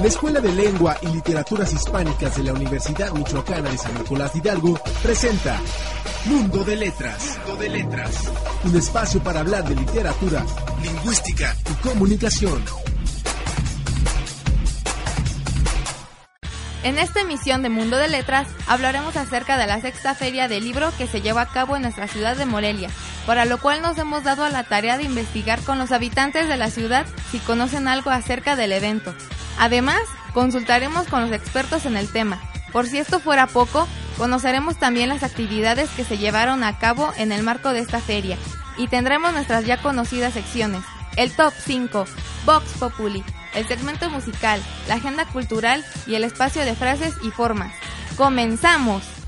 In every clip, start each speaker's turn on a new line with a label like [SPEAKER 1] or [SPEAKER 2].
[SPEAKER 1] La Escuela de Lengua y Literaturas Hispánicas de la Universidad Michoacana de San Nicolás Hidalgo presenta Mundo de Letras. Mundo de Letras. Un espacio para hablar de literatura, lingüística y comunicación.
[SPEAKER 2] En esta emisión de Mundo de Letras hablaremos acerca de la sexta feria del libro que se lleva a cabo en nuestra ciudad de Morelia, para lo cual nos hemos dado a la tarea de investigar con los habitantes de la ciudad si conocen algo acerca del evento. Además, consultaremos con los expertos en el tema. Por si esto fuera poco, conoceremos también las actividades que se llevaron a cabo en el marco de esta feria y tendremos nuestras ya conocidas secciones, el Top 5, Vox Populi, el segmento musical, la agenda cultural y el espacio de frases y formas. ¡Comenzamos!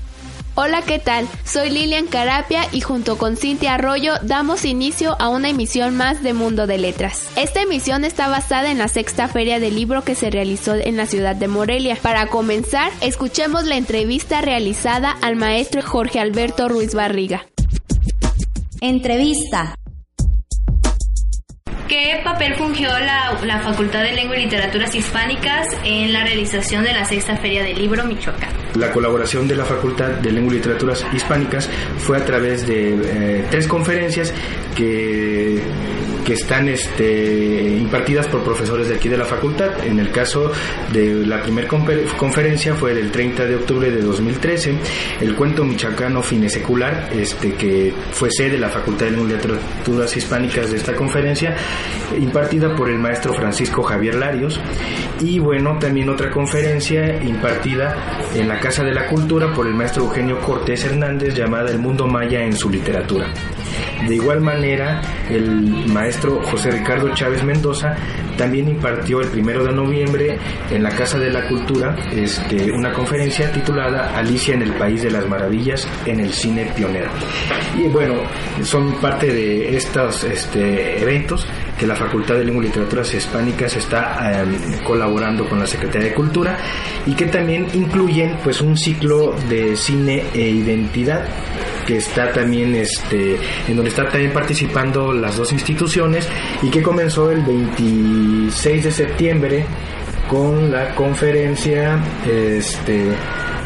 [SPEAKER 3] Hola, ¿qué tal? Soy Lilian Carapia y junto con Cintia Arroyo damos inicio a una emisión más de Mundo de Letras. Esta emisión está basada en la sexta feria del libro que se realizó en la ciudad de Morelia. Para comenzar, escuchemos la entrevista realizada al maestro Jorge Alberto Ruiz Barriga.
[SPEAKER 4] Entrevista.
[SPEAKER 5] ¿Qué papel fungió la, Facultad de Lengua y Literaturas Hispánicas en la realización de la sexta Feria del Libro Michoacán?
[SPEAKER 6] La colaboración de la Facultad de Lengua y Literaturas Hispánicas fue a través de eh, tres conferencias que, que están este, impartidas por profesores de aquí de la facultad. En el caso de la primera conferencia fue del 30 de octubre de 2013, el cuento michoacano fine secular, este, que fue sede de la Facultad de Literaturas Hispánicas de esta conferencia impartida por el maestro Francisco Javier Larios y bueno, también otra conferencia impartida en la Casa de la Cultura por el maestro Eugenio Cortés Hernández llamada El Mundo Maya en su literatura. De igual manera, el maestro José Ricardo Chávez Mendoza también impartió el primero de noviembre en la Casa de la Cultura este, una conferencia titulada Alicia en el País de las Maravillas en el Cine Pionero. Y bueno, son parte de estos este, eventos que la Facultad de Lengua y Literaturas Hispánicas está eh, colaborando con la Secretaría de Cultura y que también incluyen pues un ciclo de cine e identidad que está también este en donde están también participando las dos instituciones y que comenzó el 26 de septiembre con la conferencia este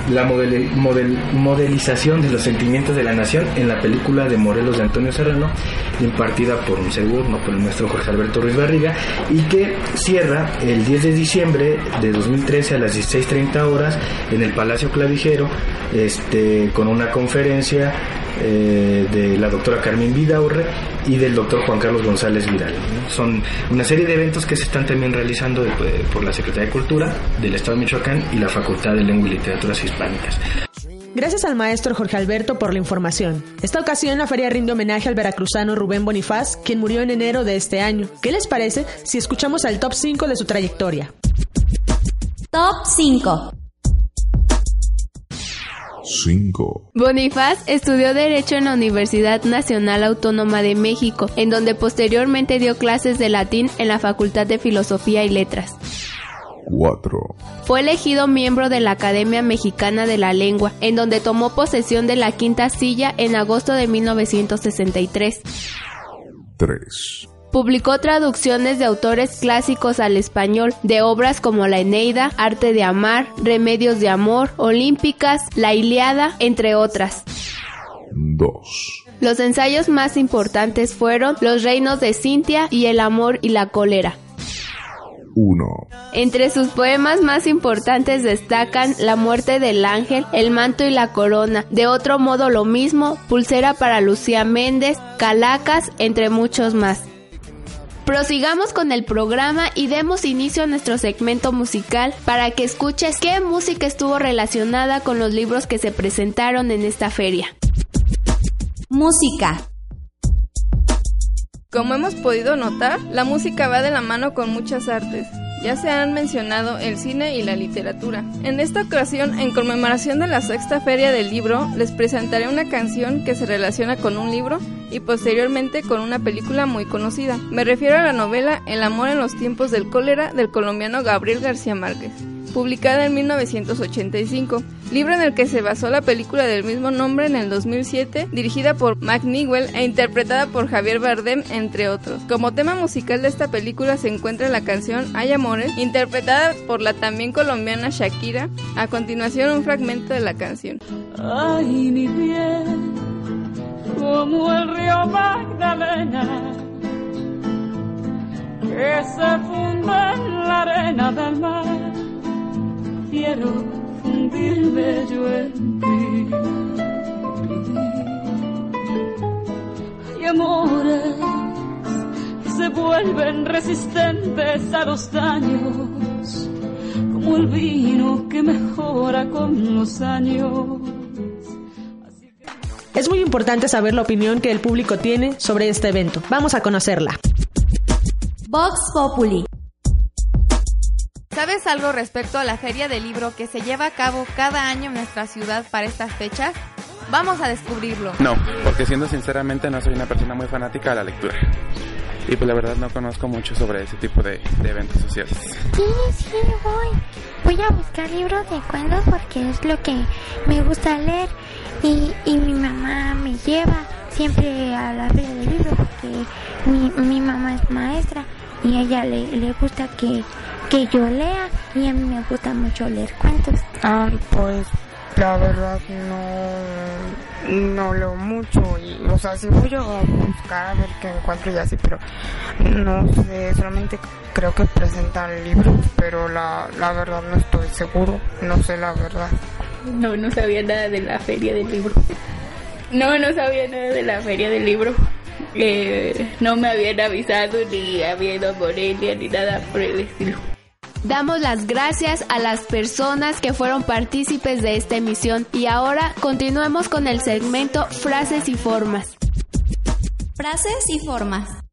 [SPEAKER 6] la model, model, modelización de los sentimientos de la nación en la película de Morelos de Antonio Serrano, impartida por un segundo, por el maestro Jorge Alberto Ruiz Barriga, y que cierra el 10 de diciembre de 2013 a las 16.30 horas en el Palacio Clavijero, este, con una conferencia eh, de la doctora Carmen Vidaurre y del doctor Juan Carlos González Vidal. Son una serie de eventos que se están también realizando de, por la Secretaría de Cultura del Estado de Michoacán y la Facultad de Lengua y Literaturas Hispánicas.
[SPEAKER 7] Gracias al maestro Jorge Alberto por la información. Esta ocasión la feria rinde homenaje al veracruzano Rubén Bonifaz, quien murió en enero de este año. ¿Qué les parece si escuchamos al top 5 de su trayectoria?
[SPEAKER 4] Top 5
[SPEAKER 3] 5. Bonifaz estudió Derecho en la Universidad Nacional Autónoma de México, en donde posteriormente dio clases de latín en la Facultad de Filosofía y Letras. 4. Fue elegido miembro de la Academia Mexicana de la Lengua, en donde tomó posesión de la quinta silla en agosto de 1963. 3. Publicó traducciones de autores clásicos al español de obras como La Eneida, Arte de Amar, Remedios de Amor, Olímpicas, La Iliada, entre otras. 2. Los ensayos más importantes fueron Los Reinos de Cintia y El Amor y la Cólera. 1. Entre sus poemas más importantes destacan La muerte del ángel, El manto y la corona, De otro modo lo mismo, Pulsera para Lucía Méndez, Calacas, entre muchos más. Prosigamos con el programa y demos inicio a nuestro segmento musical para que escuches qué música estuvo relacionada con los libros que se presentaron en esta feria.
[SPEAKER 4] Música.
[SPEAKER 8] Como hemos podido notar, la música va de la mano con muchas artes. Ya se han mencionado el cine y la literatura. En esta ocasión, en conmemoración de la sexta feria del libro, les presentaré una canción que se relaciona con un libro y posteriormente con una película muy conocida. Me refiero a la novela El amor en los tiempos del cólera del colombiano Gabriel García Márquez. publicada en 1985, libro en el que se basó la película del mismo nombre en el 2007, dirigida por Mac Newell e interpretada por Javier Bardem, entre otros. Como tema musical de esta película se encuentra la canción Hay Amores, interpretada por la también colombiana Shakira. A continuación, un fragmento de la canción.
[SPEAKER 9] Como el río Magdalena que se funde en la arena del mar. Quiero fundirme yo en ti. Y amores se vuelven resistentes a los daños, como el vino que mejora con los años.
[SPEAKER 7] Es muy importante saber la opinión que el público tiene sobre este evento. Vamos a conocerla.
[SPEAKER 4] Vox Populi.
[SPEAKER 2] ¿Sabes algo respecto a la Feria del Libro que se lleva a cabo cada año en nuestra ciudad para estas fechas? Vamos a descubrirlo.
[SPEAKER 10] No, porque siendo sinceramente no soy una persona muy fanática de la lectura. Y pues la verdad no conozco mucho sobre ese tipo de, de eventos sociales.
[SPEAKER 11] Sí, sí, voy. Voy a buscar libros de cuentos porque es lo que me gusta leer. Y, y mi mamá me lleva siempre a la feria del libro porque mi, mi mamá es maestra y a ella le, le gusta que, que yo lea y a mí me gusta mucho leer cuentos.
[SPEAKER 12] Ah, pues la verdad no, no leo mucho y, o sea, sí voy a buscar a ver qué encuentro y así, pero no sé, solamente creo que presentan libros, pero la, la verdad no estoy seguro, no sé la verdad.
[SPEAKER 13] No, no sabía nada de la feria del libro. No, no sabía nada de la feria del libro. Eh, no me habían avisado ni había ido a Morelia ni nada por el estilo.
[SPEAKER 3] Damos las gracias a las personas que fueron partícipes de esta emisión y ahora continuemos con el segmento Frases y Formas.
[SPEAKER 4] Frases y formas.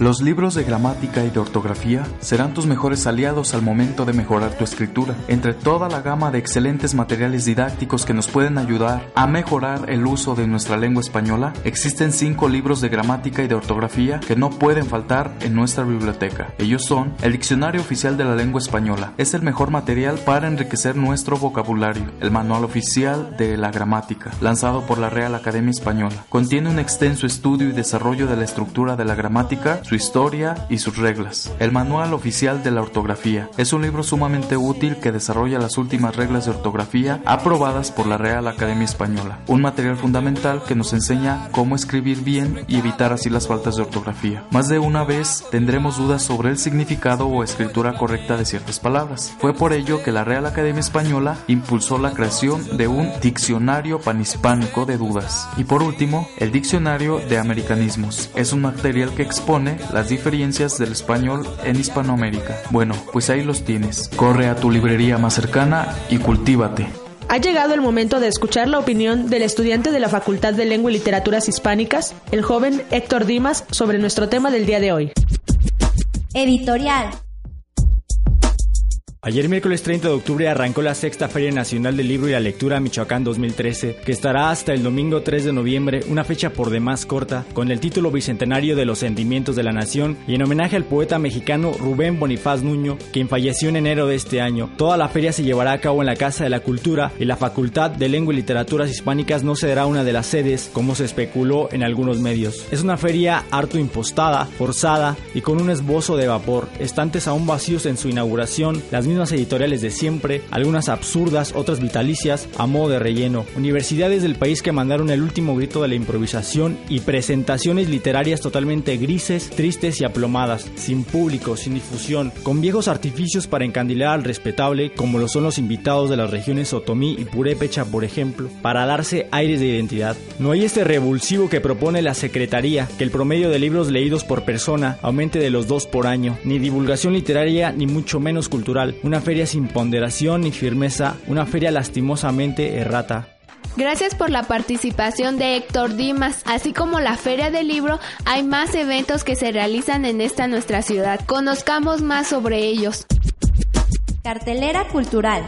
[SPEAKER 14] Los libros de gramática y de ortografía serán tus mejores aliados al momento de mejorar tu escritura. Entre toda la gama de excelentes materiales didácticos que nos pueden ayudar a mejorar el uso de nuestra lengua española, existen cinco libros de gramática y de ortografía que no pueden faltar en nuestra biblioteca. Ellos son el Diccionario Oficial de la Lengua Española. Es el mejor material para enriquecer nuestro vocabulario. El Manual Oficial de la Gramática, lanzado por la Real Academia Española. Contiene un extenso estudio y desarrollo de la estructura de la gramática, su historia y sus reglas. El Manual Oficial de la Ortografía es un libro sumamente útil que desarrolla las últimas reglas de ortografía aprobadas por la Real Academia Española. Un material fundamental que nos enseña cómo escribir bien y evitar así las faltas de ortografía. Más de una vez tendremos dudas sobre el significado o escritura correcta de ciertas palabras. Fue por ello que la Real Academia Española impulsó la creación de un diccionario panhispánico de dudas. Y por último, el Diccionario de Americanismos. Es un material que expone las diferencias del español en Hispanoamérica. Bueno, pues ahí los tienes. Corre a tu librería más cercana y cultívate.
[SPEAKER 7] Ha llegado el momento de escuchar la opinión del estudiante de la Facultad de Lengua y Literaturas Hispánicas, el joven Héctor Dimas, sobre nuestro tema del día de hoy.
[SPEAKER 4] Editorial.
[SPEAKER 15] Ayer miércoles 30 de octubre arrancó la sexta Feria Nacional del Libro y la Lectura Michoacán 2013, que estará hasta el domingo 3 de noviembre, una fecha por demás corta, con el título bicentenario de los sentimientos de la nación y en homenaje al poeta mexicano Rubén Bonifaz Nuño, quien falleció en enero de este año. Toda la feria se llevará a cabo en la Casa de la Cultura y la Facultad de Lengua y Literaturas Hispánicas no será una de las sedes, como se especuló en algunos medios. Es una feria harto impostada, forzada y con un esbozo de vapor, estantes aún vacíos en su inauguración, las editoriales de siempre, algunas absurdas, otras vitalicias, a modo de relleno, universidades del país que mandaron el último grito de la improvisación y presentaciones literarias totalmente grises, tristes y aplomadas, sin público, sin difusión, con viejos artificios para encandilar al respetable, como lo son los invitados de las regiones Otomí y Purépecha, por ejemplo, para darse aires de identidad. No hay este revulsivo que propone la Secretaría, que el promedio de libros leídos por persona aumente de los dos por año, ni divulgación literaria ni mucho menos cultural, una feria sin ponderación ni firmeza, una feria lastimosamente errata.
[SPEAKER 3] Gracias por la participación de Héctor Dimas. Así como la Feria del Libro, hay más eventos que se realizan en esta nuestra ciudad. Conozcamos más sobre ellos.
[SPEAKER 4] Cartelera cultural.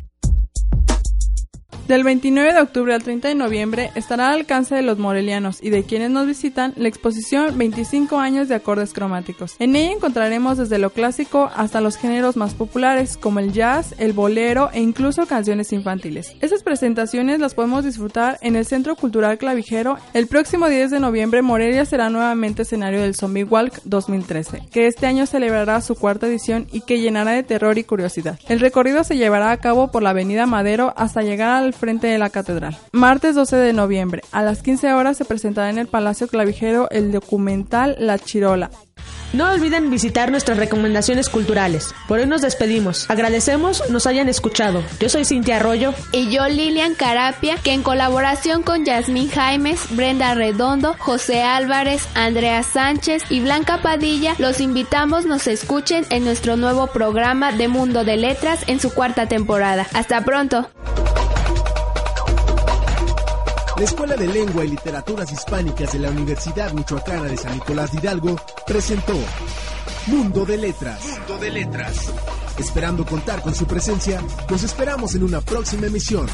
[SPEAKER 16] Del 29 de octubre al 30 de noviembre estará al alcance de los morelianos y de quienes nos visitan la exposición 25 años de acordes cromáticos. En ella encontraremos desde lo clásico hasta los géneros más populares como el jazz, el bolero e incluso canciones infantiles. Estas presentaciones las podemos disfrutar en el Centro Cultural Clavijero. El próximo 10 de noviembre Morelia será nuevamente escenario del Zombie Walk 2013, que este año celebrará su cuarta edición y que llenará de terror y curiosidad. El recorrido se llevará a cabo por la Avenida Madero hasta llegar al frente de la catedral. Martes 12 de noviembre, a las 15 horas se presentará en el Palacio Clavijero el documental La Chirola,
[SPEAKER 7] no olviden visitar nuestras recomendaciones culturales. Por hoy nos despedimos. Agradecemos nos hayan escuchado. Yo soy Cintia Arroyo.
[SPEAKER 3] Y yo Lilian Carapia, que en colaboración con Yasmín Jaimes, Brenda Redondo, José Álvarez, Andrea Sánchez y Blanca Padilla, los invitamos nos escuchen en nuestro nuevo programa de Mundo de Letras en su cuarta temporada. Hasta pronto.
[SPEAKER 1] La Escuela de Lengua y Literaturas Hispánicas de la Universidad Michoacana de San Nicolás de Hidalgo presentó Mundo de Letras. Mundo de Letras. Esperando contar con su presencia, nos esperamos en una próxima emisión.